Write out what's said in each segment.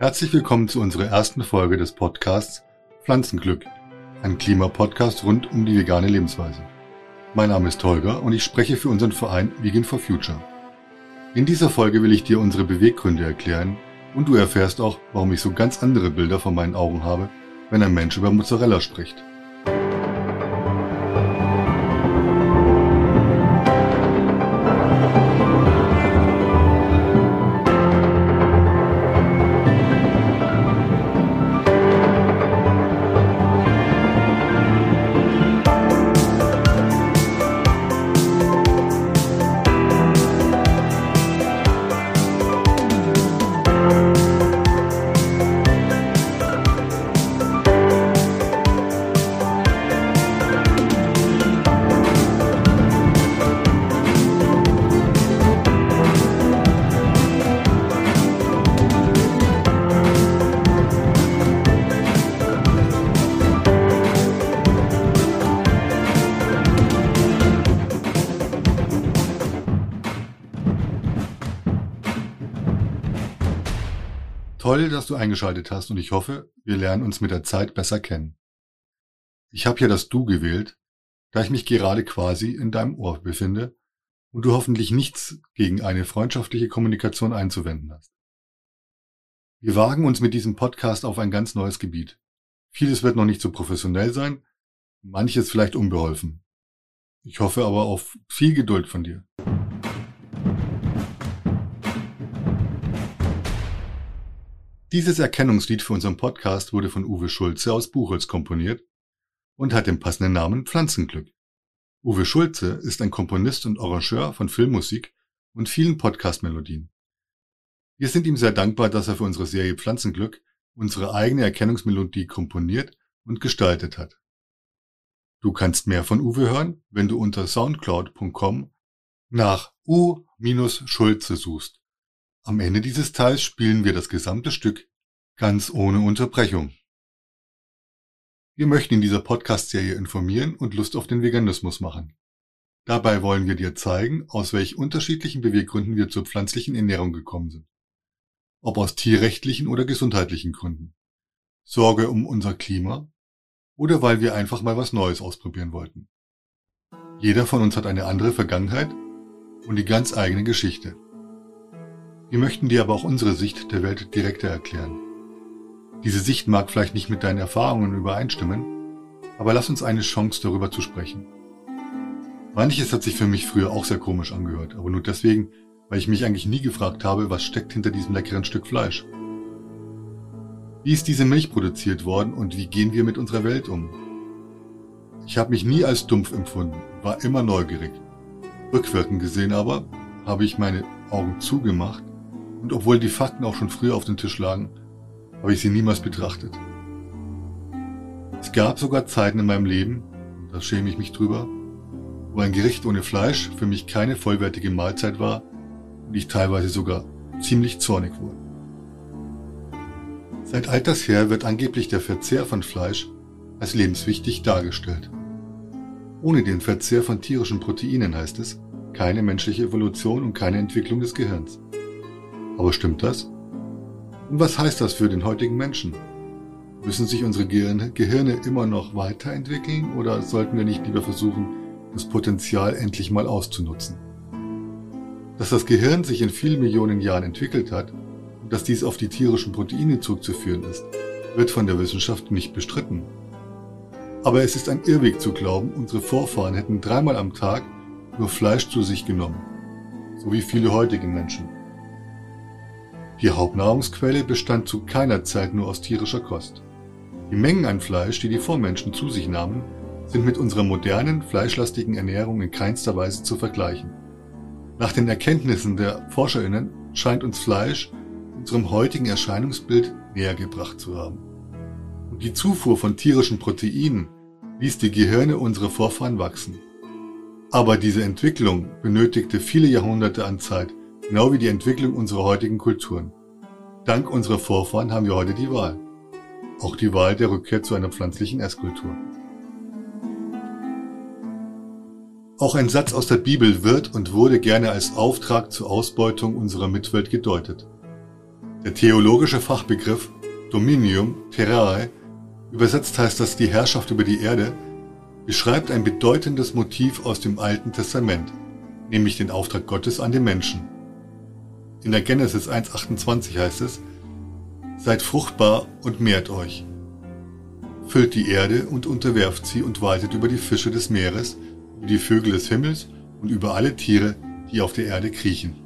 Herzlich willkommen zu unserer ersten Folge des Podcasts Pflanzenglück, ein Klimapodcast rund um die vegane Lebensweise. Mein Name ist Holger und ich spreche für unseren Verein Vegan for Future. In dieser Folge will ich dir unsere Beweggründe erklären und du erfährst auch, warum ich so ganz andere Bilder vor meinen Augen habe, wenn ein Mensch über Mozzarella spricht. Toll, dass du eingeschaltet hast und ich hoffe, wir lernen uns mit der Zeit besser kennen. Ich habe hier das Du gewählt, da ich mich gerade quasi in deinem Ohr befinde und du hoffentlich nichts gegen eine freundschaftliche Kommunikation einzuwenden hast. Wir wagen uns mit diesem Podcast auf ein ganz neues Gebiet. Vieles wird noch nicht so professionell sein, manches vielleicht unbeholfen. Ich hoffe aber auf viel Geduld von dir. Dieses Erkennungslied für unseren Podcast wurde von Uwe Schulze aus Buchholz komponiert und hat den passenden Namen Pflanzenglück. Uwe Schulze ist ein Komponist und Arrangeur von Filmmusik und vielen Podcast-Melodien. Wir sind ihm sehr dankbar, dass er für unsere Serie Pflanzenglück unsere eigene Erkennungsmelodie komponiert und gestaltet hat. Du kannst mehr von Uwe hören, wenn du unter soundcloud.com nach U-Schulze suchst. Am Ende dieses Teils spielen wir das gesamte Stück ganz ohne Unterbrechung. Wir möchten in dieser Podcast-Serie informieren und Lust auf den Veganismus machen. Dabei wollen wir dir zeigen, aus welch unterschiedlichen Beweggründen wir zur pflanzlichen Ernährung gekommen sind. Ob aus tierrechtlichen oder gesundheitlichen Gründen. Sorge um unser Klima oder weil wir einfach mal was Neues ausprobieren wollten. Jeder von uns hat eine andere Vergangenheit und die ganz eigene Geschichte. Wir möchten dir aber auch unsere Sicht der Welt direkter erklären. Diese Sicht mag vielleicht nicht mit deinen Erfahrungen übereinstimmen, aber lass uns eine Chance darüber zu sprechen. Manches hat sich für mich früher auch sehr komisch angehört, aber nur deswegen, weil ich mich eigentlich nie gefragt habe, was steckt hinter diesem leckeren Stück Fleisch. Wie ist diese Milch produziert worden und wie gehen wir mit unserer Welt um? Ich habe mich nie als dumpf empfunden, war immer neugierig. Rückwirkend gesehen aber habe ich meine Augen zugemacht und obwohl die Fakten auch schon früher auf dem Tisch lagen, habe ich sie niemals betrachtet. Es gab sogar Zeiten in meinem Leben, da schäme ich mich drüber, wo ein Gericht ohne Fleisch für mich keine vollwertige Mahlzeit war und ich teilweise sogar ziemlich zornig wurde. Seit alters her wird angeblich der Verzehr von Fleisch als lebenswichtig dargestellt. Ohne den Verzehr von tierischen Proteinen heißt es, keine menschliche Evolution und keine Entwicklung des Gehirns. Aber stimmt das? Und was heißt das für den heutigen Menschen? Müssen sich unsere Gehirne immer noch weiterentwickeln oder sollten wir nicht lieber versuchen, das Potenzial endlich mal auszunutzen? Dass das Gehirn sich in vielen Millionen Jahren entwickelt hat und dass dies auf die tierischen Proteine zurückzuführen ist, wird von der Wissenschaft nicht bestritten. Aber es ist ein Irrweg zu glauben, unsere Vorfahren hätten dreimal am Tag nur Fleisch zu sich genommen, so wie viele heutige Menschen. Die Hauptnahrungsquelle bestand zu keiner Zeit nur aus tierischer Kost. Die Mengen an Fleisch, die die Vormenschen zu sich nahmen, sind mit unserer modernen, fleischlastigen Ernährung in keinster Weise zu vergleichen. Nach den Erkenntnissen der ForscherInnen scheint uns Fleisch unserem heutigen Erscheinungsbild näher gebracht zu haben. Und die Zufuhr von tierischen Proteinen ließ die Gehirne unserer Vorfahren wachsen. Aber diese Entwicklung benötigte viele Jahrhunderte an Zeit, Genau wie die Entwicklung unserer heutigen Kulturen. Dank unserer Vorfahren haben wir heute die Wahl. Auch die Wahl der Rückkehr zu einer pflanzlichen Esskultur. Auch ein Satz aus der Bibel wird und wurde gerne als Auftrag zur Ausbeutung unserer Mitwelt gedeutet. Der theologische Fachbegriff Dominium Terrae, übersetzt heißt das die Herrschaft über die Erde, beschreibt ein bedeutendes Motiv aus dem Alten Testament, nämlich den Auftrag Gottes an den Menschen. In der Genesis 1.28 heißt es, Seid fruchtbar und mehrt euch. Füllt die Erde und unterwerft sie und waltet über die Fische des Meeres, über die Vögel des Himmels und über alle Tiere, die auf der Erde kriechen.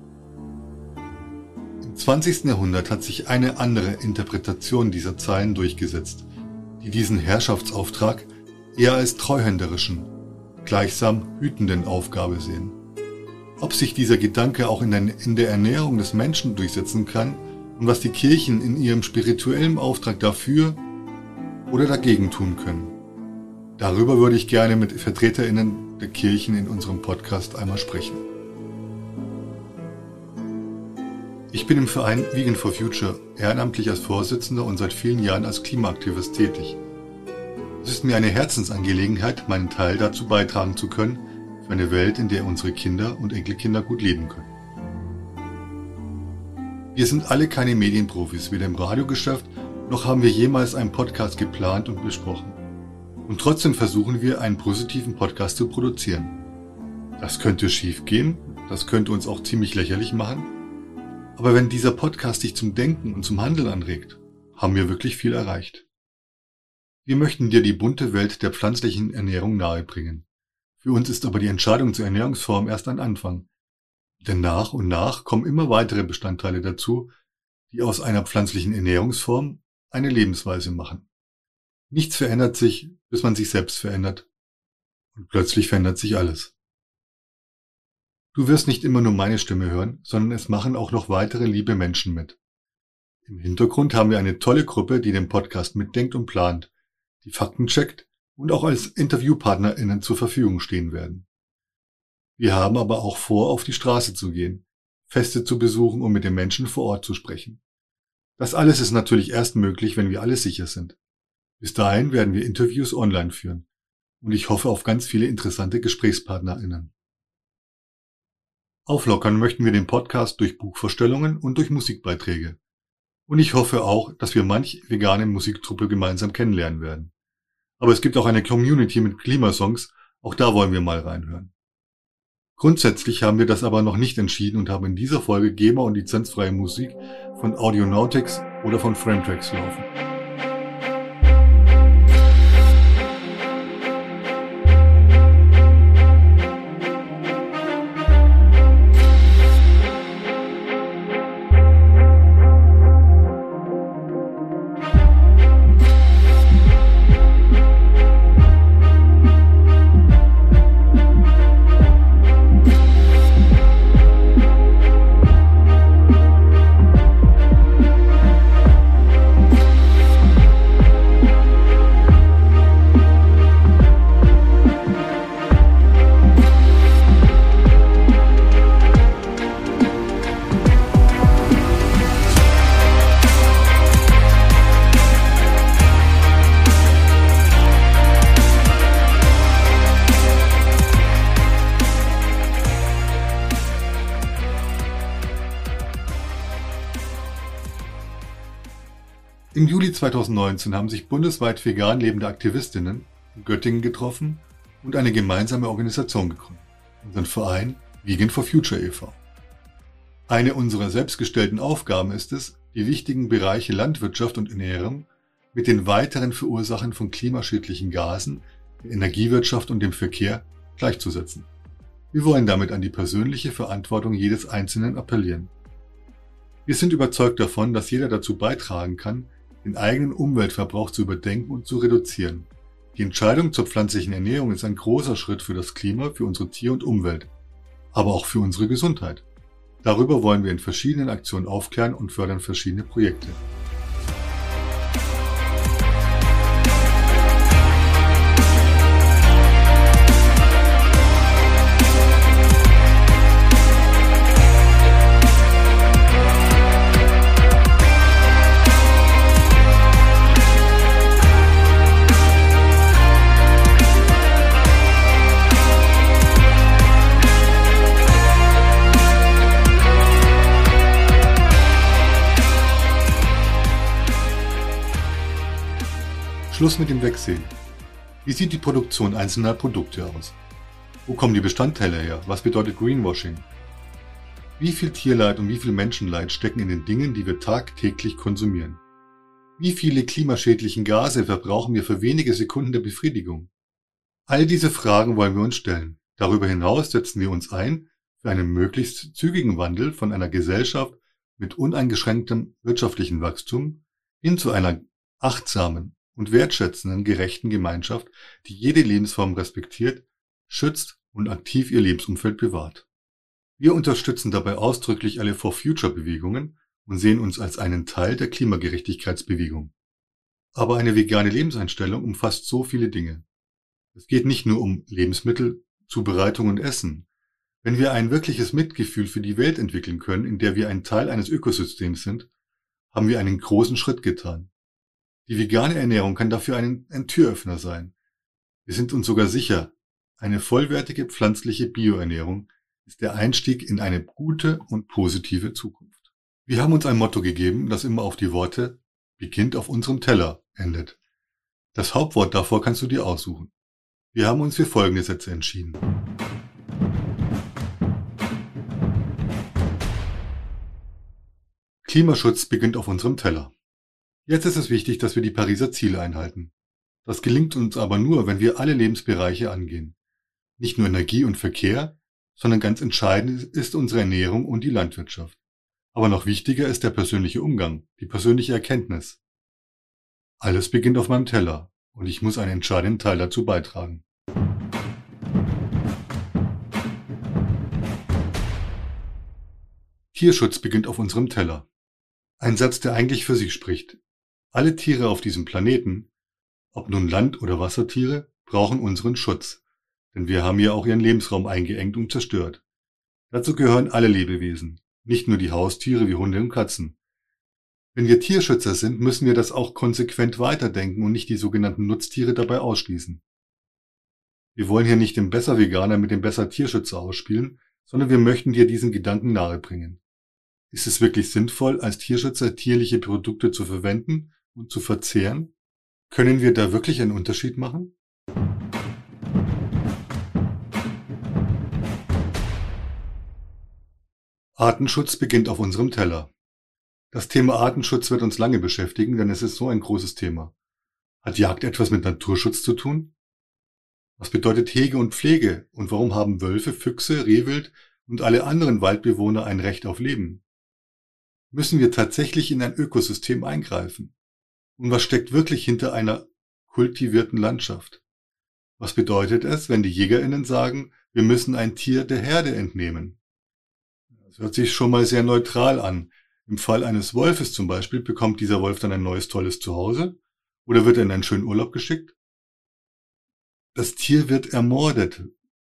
Im 20. Jahrhundert hat sich eine andere Interpretation dieser Zeilen durchgesetzt, die diesen Herrschaftsauftrag eher als treuhänderischen, gleichsam hütenden Aufgabe sehen. Ob sich dieser Gedanke auch in der Ernährung des Menschen durchsetzen kann und was die Kirchen in ihrem spirituellen Auftrag dafür oder dagegen tun können. Darüber würde ich gerne mit Vertreterinnen der Kirchen in unserem Podcast einmal sprechen. Ich bin im Verein Vegan for Future ehrenamtlich als Vorsitzender und seit vielen Jahren als Klimaaktivist tätig. Es ist mir eine Herzensangelegenheit, meinen Teil dazu beitragen zu können, für eine Welt, in der unsere Kinder und Enkelkinder gut leben können. Wir sind alle keine Medienprofis, weder im Radiogeschäft, noch haben wir jemals einen Podcast geplant und besprochen. Und trotzdem versuchen wir, einen positiven Podcast zu produzieren. Das könnte schief gehen, das könnte uns auch ziemlich lächerlich machen. Aber wenn dieser Podcast dich zum Denken und zum Handeln anregt, haben wir wirklich viel erreicht. Wir möchten dir die bunte Welt der pflanzlichen Ernährung nahebringen. Für uns ist aber die Entscheidung zur Ernährungsform erst ein Anfang. Denn nach und nach kommen immer weitere Bestandteile dazu, die aus einer pflanzlichen Ernährungsform eine Lebensweise machen. Nichts verändert sich, bis man sich selbst verändert. Und plötzlich verändert sich alles. Du wirst nicht immer nur meine Stimme hören, sondern es machen auch noch weitere liebe Menschen mit. Im Hintergrund haben wir eine tolle Gruppe, die den Podcast mitdenkt und plant, die Fakten checkt und auch als InterviewpartnerInnen zur Verfügung stehen werden. Wir haben aber auch vor, auf die Straße zu gehen, Feste zu besuchen und mit den Menschen vor Ort zu sprechen. Das alles ist natürlich erst möglich, wenn wir alle sicher sind. Bis dahin werden wir Interviews online führen und ich hoffe auf ganz viele interessante GesprächspartnerInnen. Auflockern möchten wir den Podcast durch Buchvorstellungen und durch Musikbeiträge. Und ich hoffe auch, dass wir manch vegane Musiktruppe gemeinsam kennenlernen werden. Aber es gibt auch eine Community mit Klimasongs, auch da wollen wir mal reinhören. Grundsätzlich haben wir das aber noch nicht entschieden und haben in dieser Folge GEMA und lizenzfreie Musik von Audionautics oder von Frametracks laufen. 2019 haben sich bundesweit vegan lebende Aktivistinnen in Göttingen getroffen und eine gemeinsame Organisation gegründet, unseren Verein Vegan for Future e.V. Eine unserer selbstgestellten Aufgaben ist es, die wichtigen Bereiche Landwirtschaft und Ernährung mit den weiteren Verursachen von klimaschädlichen Gasen, der Energiewirtschaft und dem Verkehr gleichzusetzen. Wir wollen damit an die persönliche Verantwortung jedes Einzelnen appellieren. Wir sind überzeugt davon, dass jeder dazu beitragen kann, den eigenen Umweltverbrauch zu überdenken und zu reduzieren. Die Entscheidung zur pflanzlichen Ernährung ist ein großer Schritt für das Klima, für unsere Tier- und Umwelt, aber auch für unsere Gesundheit. Darüber wollen wir in verschiedenen Aktionen aufklären und fördern verschiedene Projekte. Schluss mit dem Wegsehen. Wie sieht die Produktion einzelner Produkte aus? Wo kommen die Bestandteile her? Was bedeutet Greenwashing? Wie viel Tierleid und wie viel Menschenleid stecken in den Dingen, die wir tagtäglich konsumieren? Wie viele klimaschädlichen Gase verbrauchen wir für wenige Sekunden der Befriedigung? All diese Fragen wollen wir uns stellen. Darüber hinaus setzen wir uns ein für einen möglichst zügigen Wandel von einer Gesellschaft mit uneingeschränktem wirtschaftlichen Wachstum hin zu einer achtsamen und wertschätzenden, gerechten Gemeinschaft, die jede Lebensform respektiert, schützt und aktiv ihr Lebensumfeld bewahrt. Wir unterstützen dabei ausdrücklich alle For Future Bewegungen und sehen uns als einen Teil der Klimagerechtigkeitsbewegung. Aber eine vegane Lebenseinstellung umfasst so viele Dinge. Es geht nicht nur um Lebensmittel, Zubereitung und Essen. Wenn wir ein wirkliches Mitgefühl für die Welt entwickeln können, in der wir ein Teil eines Ökosystems sind, haben wir einen großen Schritt getan. Die vegane Ernährung kann dafür ein, ein Türöffner sein. Wir sind uns sogar sicher, eine vollwertige pflanzliche Bioernährung ist der Einstieg in eine gute und positive Zukunft. Wir haben uns ein Motto gegeben, das immer auf die Worte beginnt auf unserem Teller endet. Das Hauptwort davor kannst du dir aussuchen. Wir haben uns für folgende Sätze entschieden. Klimaschutz beginnt auf unserem Teller. Jetzt ist es wichtig, dass wir die Pariser Ziele einhalten. Das gelingt uns aber nur, wenn wir alle Lebensbereiche angehen. Nicht nur Energie und Verkehr, sondern ganz entscheidend ist unsere Ernährung und die Landwirtschaft. Aber noch wichtiger ist der persönliche Umgang, die persönliche Erkenntnis. Alles beginnt auf meinem Teller und ich muss einen entscheidenden Teil dazu beitragen. Tierschutz beginnt auf unserem Teller. Ein Satz, der eigentlich für sich spricht. Alle Tiere auf diesem Planeten, ob nun Land- oder Wassertiere, brauchen unseren Schutz, denn wir haben ja auch ihren Lebensraum eingeengt und zerstört. Dazu gehören alle Lebewesen, nicht nur die Haustiere wie Hunde und Katzen. Wenn wir Tierschützer sind, müssen wir das auch konsequent weiterdenken und nicht die sogenannten Nutztiere dabei ausschließen. Wir wollen hier nicht den Besser-Veganer mit dem Besser-Tierschützer ausspielen, sondern wir möchten dir diesen Gedanken nahebringen. Ist es wirklich sinnvoll, als Tierschützer tierliche Produkte zu verwenden und zu verzehren? Können wir da wirklich einen Unterschied machen? Artenschutz beginnt auf unserem Teller. Das Thema Artenschutz wird uns lange beschäftigen, denn es ist so ein großes Thema. Hat Jagd etwas mit Naturschutz zu tun? Was bedeutet Hege und Pflege und warum haben Wölfe, Füchse, Rehwild und alle anderen Waldbewohner ein Recht auf Leben? Müssen wir tatsächlich in ein Ökosystem eingreifen? Und was steckt wirklich hinter einer kultivierten Landschaft? Was bedeutet es, wenn die Jägerinnen sagen, wir müssen ein Tier der Herde entnehmen? Das hört sich schon mal sehr neutral an. Im Fall eines Wolfes zum Beispiel bekommt dieser Wolf dann ein neues tolles Zuhause oder wird er in einen schönen Urlaub geschickt? Das Tier wird ermordet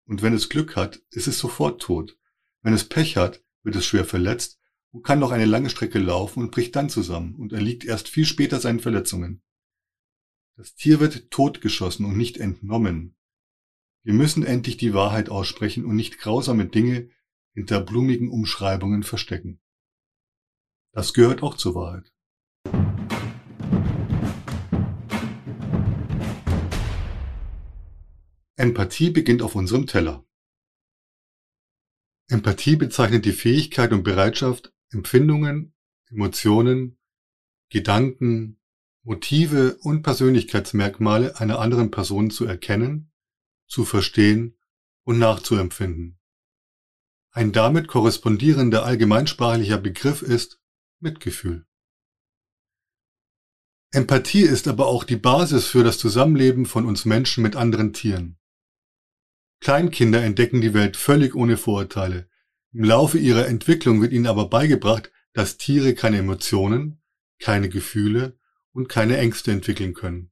und wenn es Glück hat, ist es sofort tot. Wenn es Pech hat, wird es schwer verletzt und kann noch eine lange Strecke laufen und bricht dann zusammen und erliegt erst viel später seinen Verletzungen. Das Tier wird totgeschossen und nicht entnommen. Wir müssen endlich die Wahrheit aussprechen und nicht grausame Dinge hinter blumigen Umschreibungen verstecken. Das gehört auch zur Wahrheit. Empathie beginnt auf unserem Teller. Empathie bezeichnet die Fähigkeit und Bereitschaft, Empfindungen, Emotionen, Gedanken, Motive und Persönlichkeitsmerkmale einer anderen Person zu erkennen, zu verstehen und nachzuempfinden. Ein damit korrespondierender allgemeinsprachlicher Begriff ist Mitgefühl. Empathie ist aber auch die Basis für das Zusammenleben von uns Menschen mit anderen Tieren. Kleinkinder entdecken die Welt völlig ohne Vorurteile, im Laufe ihrer Entwicklung wird ihnen aber beigebracht, dass Tiere keine Emotionen, keine Gefühle und keine Ängste entwickeln können.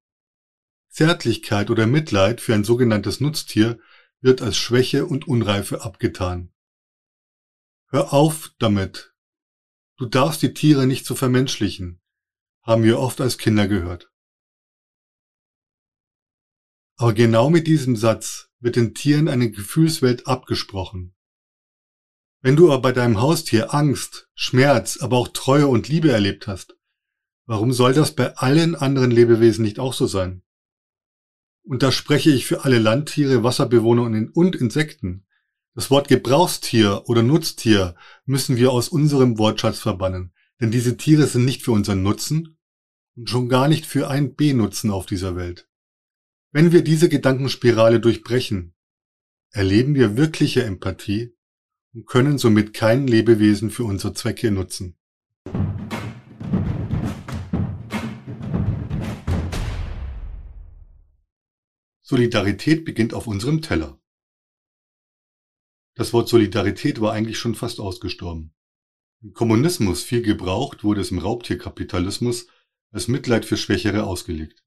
Zärtlichkeit oder Mitleid für ein sogenanntes Nutztier wird als Schwäche und Unreife abgetan. Hör auf damit. Du darfst die Tiere nicht so vermenschlichen, haben wir oft als Kinder gehört. Aber genau mit diesem Satz wird den Tieren eine Gefühlswelt abgesprochen. Wenn du aber bei deinem Haustier Angst, Schmerz, aber auch Treue und Liebe erlebt hast, Warum soll das bei allen anderen Lebewesen nicht auch so sein? Und da spreche ich für alle Landtiere, Wasserbewohner und Insekten. Das Wort Gebrauchstier oder Nutztier müssen wir aus unserem Wortschatz verbannen, denn diese Tiere sind nicht für unseren Nutzen und schon gar nicht für ein B-Nutzen auf dieser Welt. Wenn wir diese Gedankenspirale durchbrechen, erleben wir wirkliche Empathie und können somit kein Lebewesen für unsere Zwecke nutzen. Solidarität beginnt auf unserem Teller. Das Wort Solidarität war eigentlich schon fast ausgestorben. Im Kommunismus viel gebraucht, wurde es im Raubtierkapitalismus als Mitleid für Schwächere ausgelegt.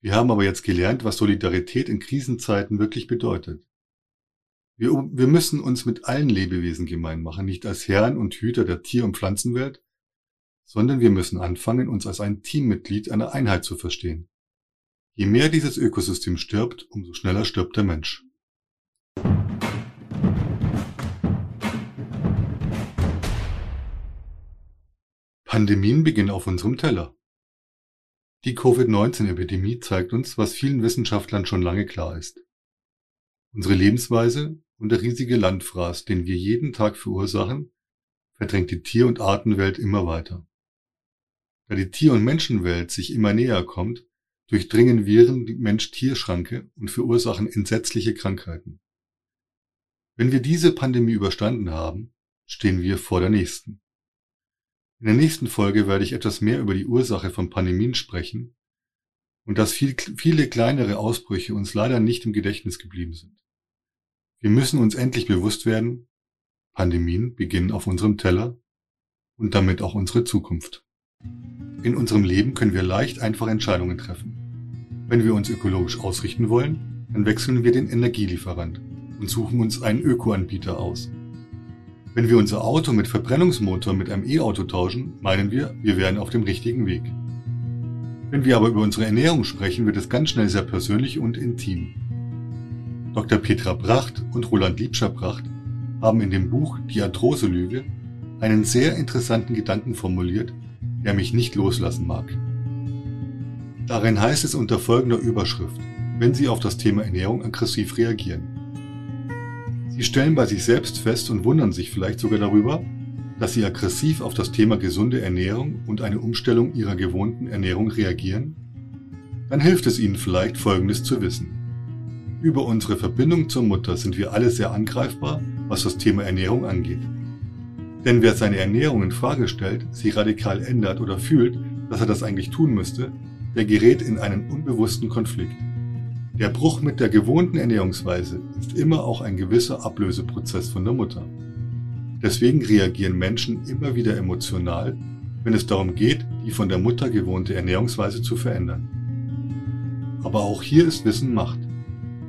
Wir haben aber jetzt gelernt, was Solidarität in Krisenzeiten wirklich bedeutet. Wir, wir müssen uns mit allen Lebewesen gemein machen, nicht als Herren und Hüter der Tier- und Pflanzenwelt, sondern wir müssen anfangen, uns als ein Teammitglied einer Einheit zu verstehen. Je mehr dieses Ökosystem stirbt, umso schneller stirbt der Mensch. Pandemien beginnen auf unserem Teller. Die Covid-19-Epidemie zeigt uns, was vielen Wissenschaftlern schon lange klar ist. Unsere Lebensweise und der riesige Landfraß, den wir jeden Tag verursachen, verdrängt die Tier- und Artenwelt immer weiter. Da die Tier- und Menschenwelt sich immer näher kommt, durchdringen Viren die Mensch-Tier-Schranke und verursachen entsetzliche Krankheiten. Wenn wir diese Pandemie überstanden haben, stehen wir vor der nächsten. In der nächsten Folge werde ich etwas mehr über die Ursache von Pandemien sprechen und dass viel, viele kleinere Ausbrüche uns leider nicht im Gedächtnis geblieben sind. Wir müssen uns endlich bewusst werden, Pandemien beginnen auf unserem Teller und damit auch unsere Zukunft. In unserem Leben können wir leicht einfach Entscheidungen treffen. Wenn wir uns ökologisch ausrichten wollen, dann wechseln wir den Energielieferant und suchen uns einen Ökoanbieter aus. Wenn wir unser Auto mit Verbrennungsmotor mit einem E-Auto tauschen, meinen wir, wir wären auf dem richtigen Weg. Wenn wir aber über unsere Ernährung sprechen, wird es ganz schnell sehr persönlich und intim. Dr. Petra Bracht und Roland Liebscher-Bracht haben in dem Buch Die Arthrose-Lüge einen sehr interessanten Gedanken formuliert, der mich nicht loslassen mag. Darin heißt es unter folgender Überschrift, wenn Sie auf das Thema Ernährung aggressiv reagieren. Sie stellen bei sich selbst fest und wundern sich vielleicht sogar darüber, dass sie aggressiv auf das Thema gesunde Ernährung und eine Umstellung ihrer gewohnten Ernährung reagieren? Dann hilft es Ihnen vielleicht Folgendes zu wissen. Über unsere Verbindung zur Mutter sind wir alle sehr angreifbar, was das Thema Ernährung angeht. Denn wer seine Ernährung in Frage stellt, sie radikal ändert oder fühlt, dass er das eigentlich tun müsste, der gerät in einen unbewussten Konflikt. Der Bruch mit der gewohnten Ernährungsweise ist immer auch ein gewisser Ablöseprozess von der Mutter. Deswegen reagieren Menschen immer wieder emotional, wenn es darum geht, die von der Mutter gewohnte Ernährungsweise zu verändern. Aber auch hier ist Wissen Macht.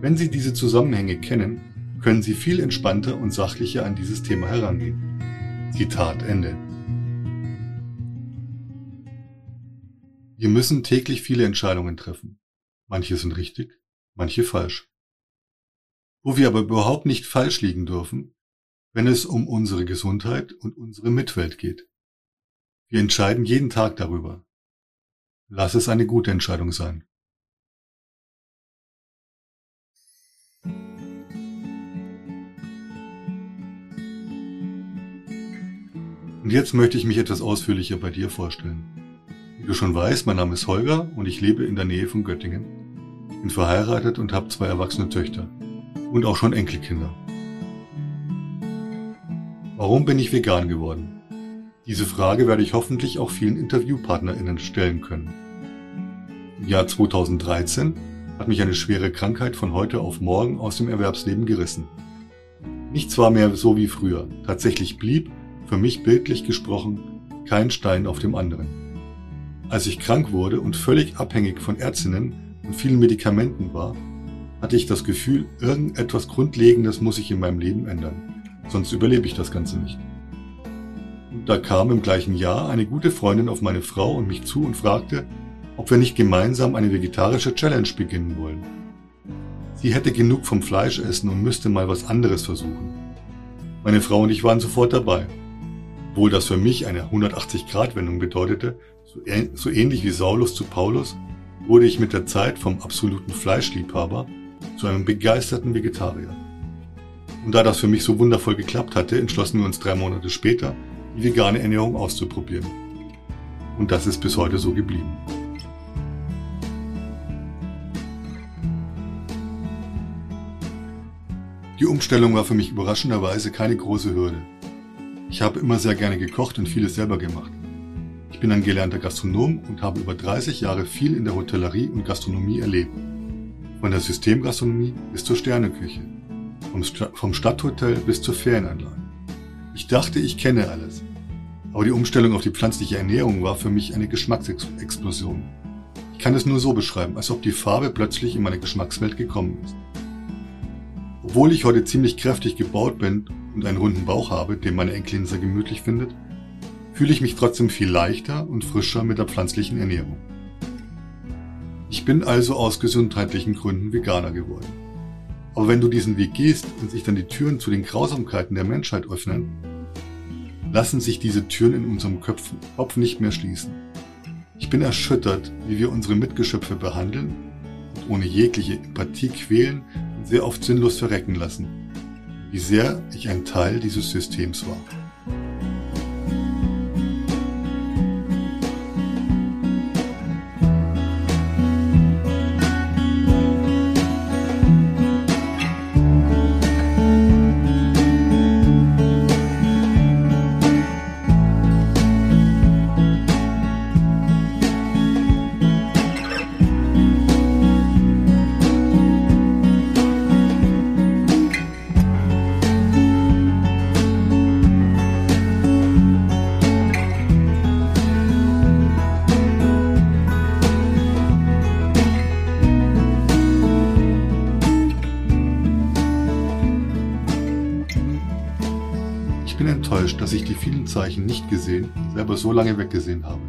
Wenn Sie diese Zusammenhänge kennen, können Sie viel entspannter und sachlicher an dieses Thema herangehen. Zitat Ende. Wir müssen täglich viele Entscheidungen treffen. Manche sind richtig, manche falsch. Wo wir aber überhaupt nicht falsch liegen dürfen, wenn es um unsere Gesundheit und unsere Mitwelt geht. Wir entscheiden jeden Tag darüber. Lass es eine gute Entscheidung sein. Und jetzt möchte ich mich etwas ausführlicher bei dir vorstellen. Wie du schon weißt, mein Name ist Holger und ich lebe in der Nähe von Göttingen bin verheiratet und habe zwei erwachsene Töchter und auch schon Enkelkinder. Warum bin ich vegan geworden? Diese Frage werde ich hoffentlich auch vielen InterviewpartnerInnen stellen können. Im Jahr 2013 hat mich eine schwere Krankheit von heute auf morgen aus dem Erwerbsleben gerissen. Nichts war mehr so wie früher. Tatsächlich blieb, für mich bildlich gesprochen, kein Stein auf dem anderen. Als ich krank wurde und völlig abhängig von Ärztinnen und vielen Medikamenten war, hatte ich das Gefühl, irgendetwas Grundlegendes muss sich in meinem Leben ändern, sonst überlebe ich das Ganze nicht. Und da kam im gleichen Jahr eine gute Freundin auf meine Frau und mich zu und fragte, ob wir nicht gemeinsam eine vegetarische Challenge beginnen wollen. Sie hätte genug vom Fleisch essen und müsste mal was anderes versuchen. Meine Frau und ich waren sofort dabei. Obwohl das für mich eine 180-Grad-Wendung bedeutete, So ähnlich wie Saulus zu Paulus wurde ich mit der Zeit vom absoluten Fleischliebhaber zu einem begeisterten Vegetarier. Und da das für mich so wundervoll geklappt hatte, entschlossen wir uns drei Monate später, die vegane Ernährung auszuprobieren. Und das ist bis heute so geblieben. Die Umstellung war für mich überraschenderweise keine große Hürde. Ich habe immer sehr gerne gekocht und vieles selber gemacht. Ich bin ein gelernter Gastronom und habe über 30 Jahre viel in der Hotellerie und Gastronomie erlebt. Von der Systemgastronomie bis zur Sterneküche. Vom, St vom Stadthotel bis zur Ferienanlage. Ich dachte, ich kenne alles. Aber die Umstellung auf die pflanzliche Ernährung war für mich eine Geschmacksexplosion. Ich kann es nur so beschreiben, als ob die Farbe plötzlich in meine Geschmackswelt gekommen ist. Obwohl ich heute ziemlich kräftig gebaut bin und einen runden Bauch habe, den meine Enkelin sehr gemütlich findet, fühle ich mich trotzdem viel leichter und frischer mit der pflanzlichen Ernährung. Ich bin also aus gesundheitlichen Gründen Veganer geworden. Aber wenn du diesen Weg gehst und sich dann die Türen zu den Grausamkeiten der Menschheit öffnen, lassen sich diese Türen in unserem Kopf, nicht mehr schließen. Ich bin erschüttert, wie wir unsere Mitgeschöpfe behandeln und ohne jegliche Empathie quälen und sehr oft sinnlos verrecken lassen. Wie sehr ich ein Teil dieses Systems war. Die vielen Zeichen nicht gesehen, selber so lange weggesehen habe.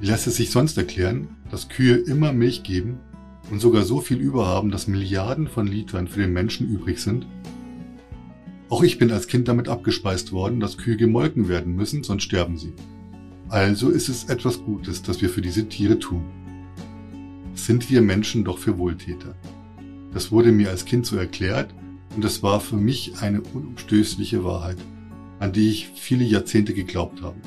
Wie lässt es sich sonst erklären, dass Kühe immer Milch geben und sogar so viel überhaben, dass Milliarden von Litern für den Menschen übrig sind? Auch ich bin als Kind damit abgespeist worden, dass Kühe gemolken werden müssen, sonst sterben sie. Also ist es etwas Gutes, das wir für diese Tiere tun. Sind wir Menschen doch für Wohltäter? Das wurde mir als Kind so erklärt und es war für mich eine unumstößliche Wahrheit an die ich viele Jahrzehnte geglaubt habe.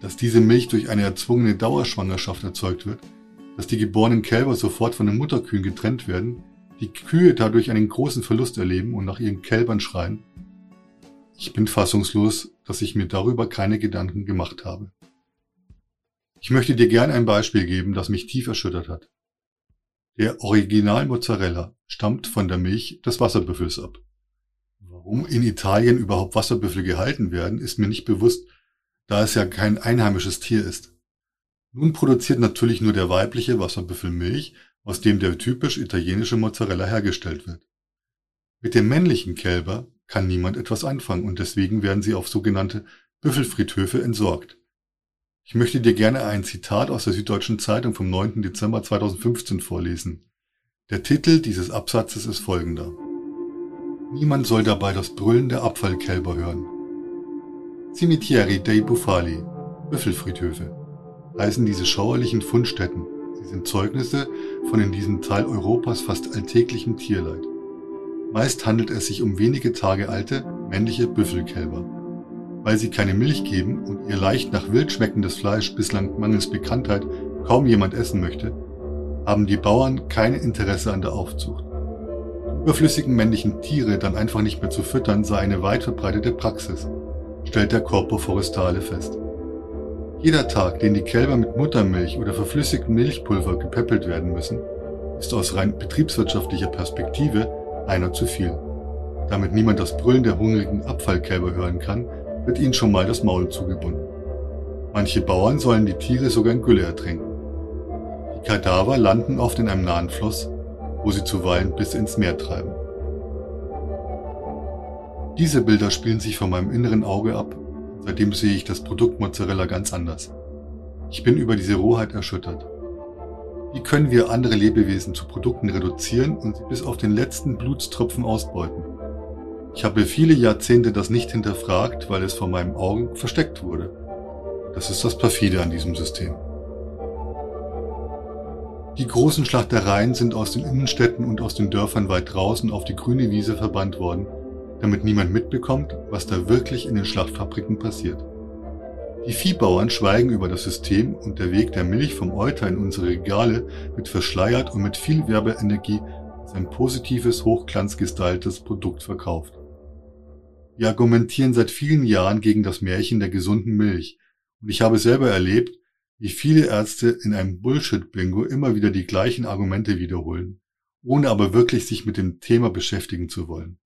Dass diese Milch durch eine erzwungene Dauerschwangerschaft erzeugt wird, dass die geborenen Kälber sofort von den Mutterkühen getrennt werden, die Kühe dadurch einen großen Verlust erleben und nach ihren Kälbern schreien. Ich bin fassungslos, dass ich mir darüber keine Gedanken gemacht habe. Ich möchte dir gern ein Beispiel geben, das mich tief erschüttert hat. Der Original Mozzarella stammt von der Milch des Wasserbüffels ab. Warum in Italien überhaupt Wasserbüffel gehalten werden, ist mir nicht bewusst, da es ja kein einheimisches Tier ist. Nun produziert natürlich nur der weibliche Wasserbüffel Milch, aus dem der typisch italienische Mozzarella hergestellt wird. Mit dem männlichen Kälber kann niemand etwas anfangen und deswegen werden sie auf sogenannte Büffelfriedhöfe entsorgt. Ich möchte dir gerne ein Zitat aus der Süddeutschen Zeitung vom 9. Dezember 2015 vorlesen. Der Titel dieses Absatzes ist folgender. Niemand soll dabei das Brüllen der Abfallkälber hören. Cimetieri dei Bufali, Büffelfriedhöfe, heißen diese schauerlichen Fundstätten. Sie sind Zeugnisse von in diesem Teil Europas fast alltäglichem Tierleid. Meist handelt es sich um wenige Tage alte, männliche Büffelkälber. Weil sie keine Milch geben und ihr leicht nach wild schmeckendes Fleisch bislang mangels Bekanntheit kaum jemand essen möchte, haben die Bauern kein Interesse an der Aufzucht überflüssigen männlichen Tiere dann einfach nicht mehr zu füttern, sei eine weit verbreitete Praxis, stellt der Corpo Forestale fest. Jeder Tag, den die Kälber mit Muttermilch oder verflüssigtem Milchpulver gepäppelt werden müssen, ist aus rein betriebswirtschaftlicher Perspektive einer zu viel. Damit niemand das Brüllen der hungrigen Abfallkälber hören kann, wird ihnen schon mal das Maul zugebunden. Manche Bauern sollen die Tiere sogar in Gülle ertränken. Die Kadaver landen oft in einem nahen Fluss, wo sie zuweilen bis ins Meer treiben. Diese Bilder spielen sich vor meinem inneren Auge ab, seitdem sehe ich das Produkt Mozzarella ganz anders. Ich bin über diese Rohheit erschüttert. Wie können wir andere Lebewesen zu Produkten reduzieren und sie bis auf den letzten Blutstropfen ausbeuten? Ich habe viele Jahrzehnte das nicht hinterfragt, weil es vor meinen Augen versteckt wurde. Das ist das Perfide an diesem System. Die großen Schlachtereien sind aus den Innenstädten und aus den Dörfern weit draußen auf die grüne Wiese verbannt worden, damit niemand mitbekommt, was da wirklich in den Schlachtfabriken passiert. Die Viehbauern schweigen über das System und der Weg der Milch vom Euter in unsere Regale wird verschleiert und mit viel Werbeenergie als ein positives, hochglanzgestyltes Produkt verkauft. Wir argumentieren seit vielen Jahren gegen das Märchen der gesunden Milch und ich habe selber erlebt, wie viele Ärzte in einem Bullshit-Bingo immer wieder die gleichen Argumente wiederholen, ohne aber wirklich sich mit dem Thema beschäftigen zu wollen.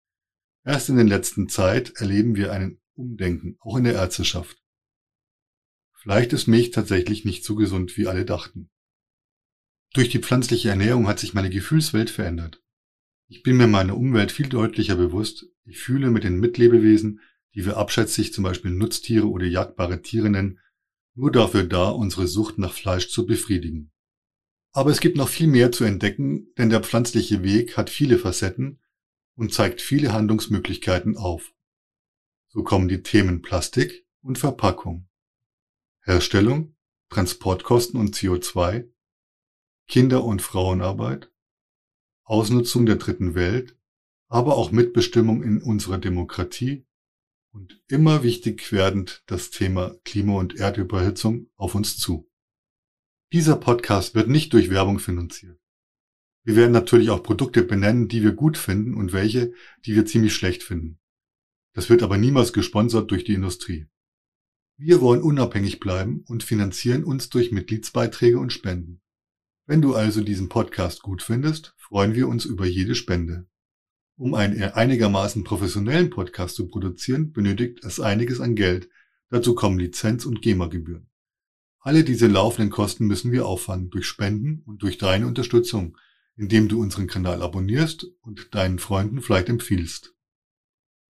Erst in der letzten Zeit erleben wir einen Umdenken, auch in der Ärzteschaft. Vielleicht ist Milch tatsächlich nicht so gesund, wie alle dachten. Durch die pflanzliche Ernährung hat sich meine Gefühlswelt verändert. Ich bin mir meiner Umwelt viel deutlicher bewusst. Ich fühle mit den Mitlebewesen, die wir abschätzig zum Beispiel Nutztiere oder jagdbare Tiere nennen, nur dafür da, unsere Sucht nach Fleisch zu befriedigen. Aber es gibt noch viel mehr zu entdecken, denn der pflanzliche Weg hat viele Facetten und zeigt viele Handlungsmöglichkeiten auf. So kommen die Themen Plastik und Verpackung, Herstellung, Transportkosten und CO2, Kinder- und Frauenarbeit, Ausnutzung der dritten Welt, aber auch Mitbestimmung in unserer Demokratie und immer wichtig werdend das Thema Klima- und Erdüberhitzung auf uns zu. Dieser Podcast wird nicht durch Werbung finanziert. Wir werden natürlich auch Produkte benennen, die wir gut finden und welche, die wir ziemlich schlecht finden. Das wird aber niemals gesponsert durch die Industrie. Wir wollen unabhängig bleiben und finanzieren uns durch Mitgliedsbeiträge und Spenden. Wenn du also diesen Podcast gut findest, freuen wir uns über jede Spende. Um einen einigermaßen professionellen Podcast zu produzieren, benötigt es einiges an Geld. Dazu kommen Lizenz- und GEMA-Gebühren. Alle diese laufenden Kosten müssen wir auffangen durch Spenden und durch deine Unterstützung, indem du unseren Kanal abonnierst und deinen Freunden vielleicht empfiehlst.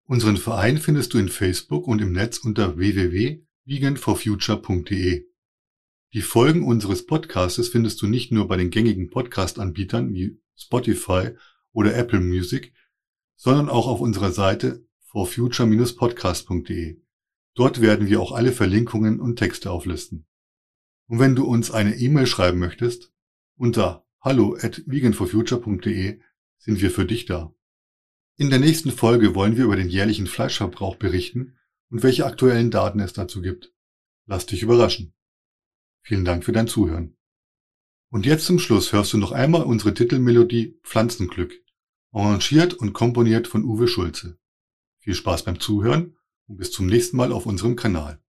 Unseren Verein findest du in Facebook und im Netz unter www.veganforfuture.de. Die Folgen unseres Podcastes findest du nicht nur bei den gängigen Podcast-Anbietern wie Spotify oder Apple Music, sondern auch auf unserer Seite forfuture-podcast.de. Dort werden wir auch alle Verlinkungen und Texte auflisten. Und wenn du uns eine E-Mail schreiben möchtest, unter hallo at veganforfuture.de sind wir für dich da. In der nächsten Folge wollen wir über den jährlichen Fleischverbrauch berichten und welche aktuellen Daten es dazu gibt. Lass dich überraschen. Vielen Dank für dein Zuhören. Und jetzt zum Schluss hörst du noch einmal unsere Titelmelodie Pflanzenglück arrangiert und komponiert von Uwe Schulze. Viel Spaß beim Zuhören und bis zum nächsten Mal auf unserem Kanal.